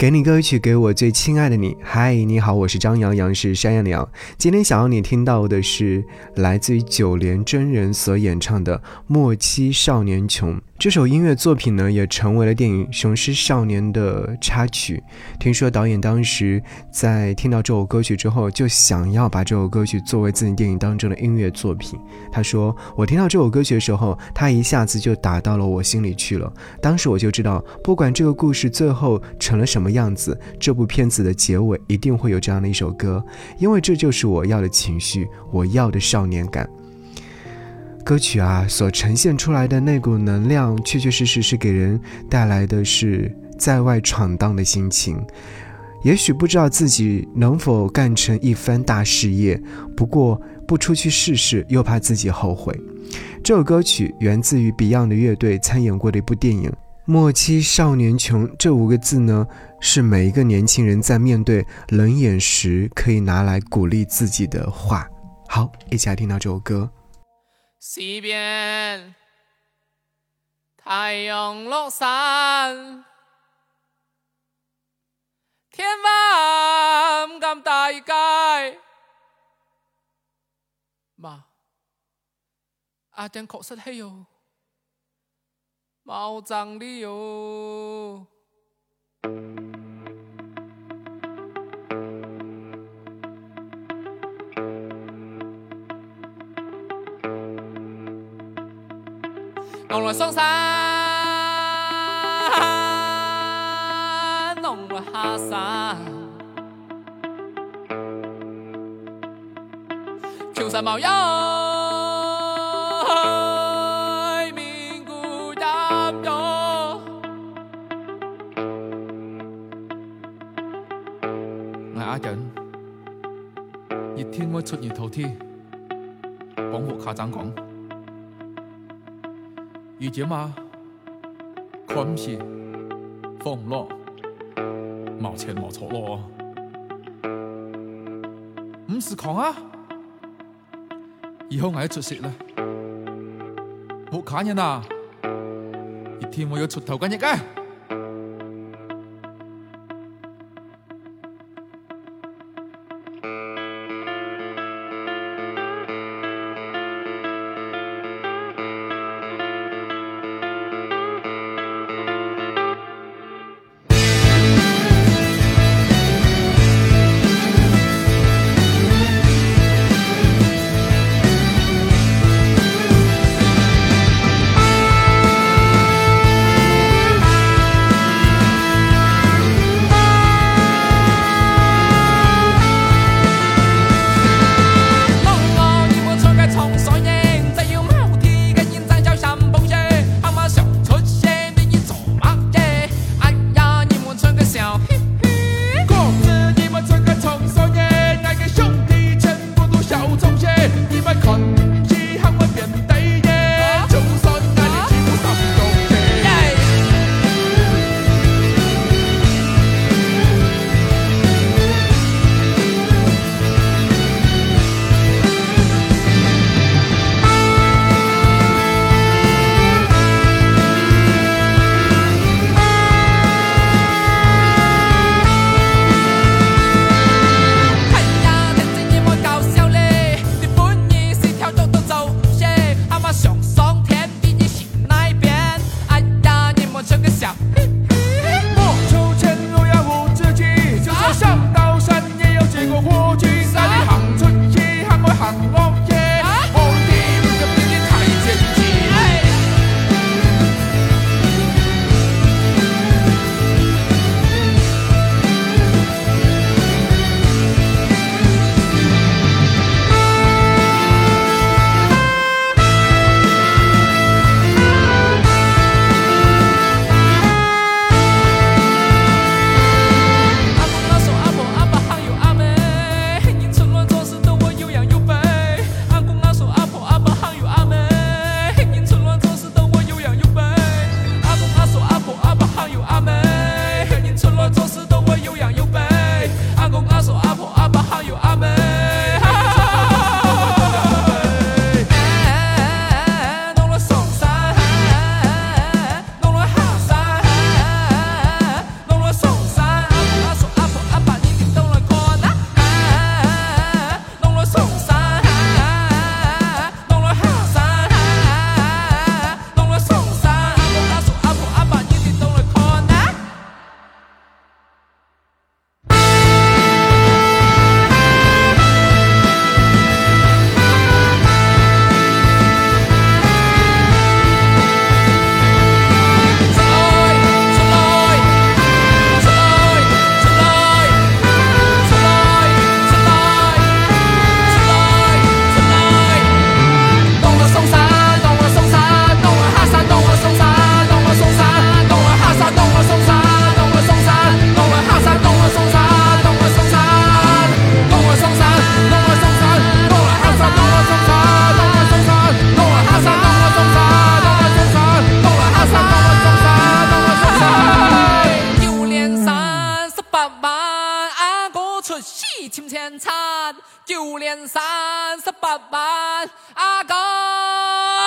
给你歌曲，给我最亲爱的你。嗨，你好，我是张阳阳，是山羊的羊。今天想要你听到的是来自于九连真人所演唱的《莫欺少年穷》。这首音乐作品呢，也成为了电影《雄狮少年》的插曲。听说导演当时在听到这首歌曲之后，就想要把这首歌曲作为自己电影当中的音乐作品。他说：“我听到这首歌曲的时候，它一下子就打到了我心里去了。当时我就知道，不管这个故事最后成了什么样子，这部片子的结尾一定会有这样的一首歌，因为这就是我要的情绪，我要的少年感。”歌曲啊，所呈现出来的那股能量，确确实实是给人带来的是在外闯荡的心情。也许不知道自己能否干成一番大事业，不过不出去试试，又怕自己后悔。这首歌曲源自于 Beyond 乐队参演过的一部电影《莫欺少年穷》。这五个字呢，是每一个年轻人在面对冷眼时可以拿来鼓励自己的话。好，一起来听到这首歌。西边太阳落山，天晚敢大街嘛，阿确实系哟，冇葬礼哟。侬来上山，侬来下山，穷山猫妖，民姑我倒。阿震，热天我出热头天，广播下站讲。以前嘛，宽皮、缝罗，冇钱冇错咯。唔是狂啊，以后我要出息嘞，冇卡人啊，一天我要出头干日噶。痛。出使千千餐，九连三十八万，阿哥。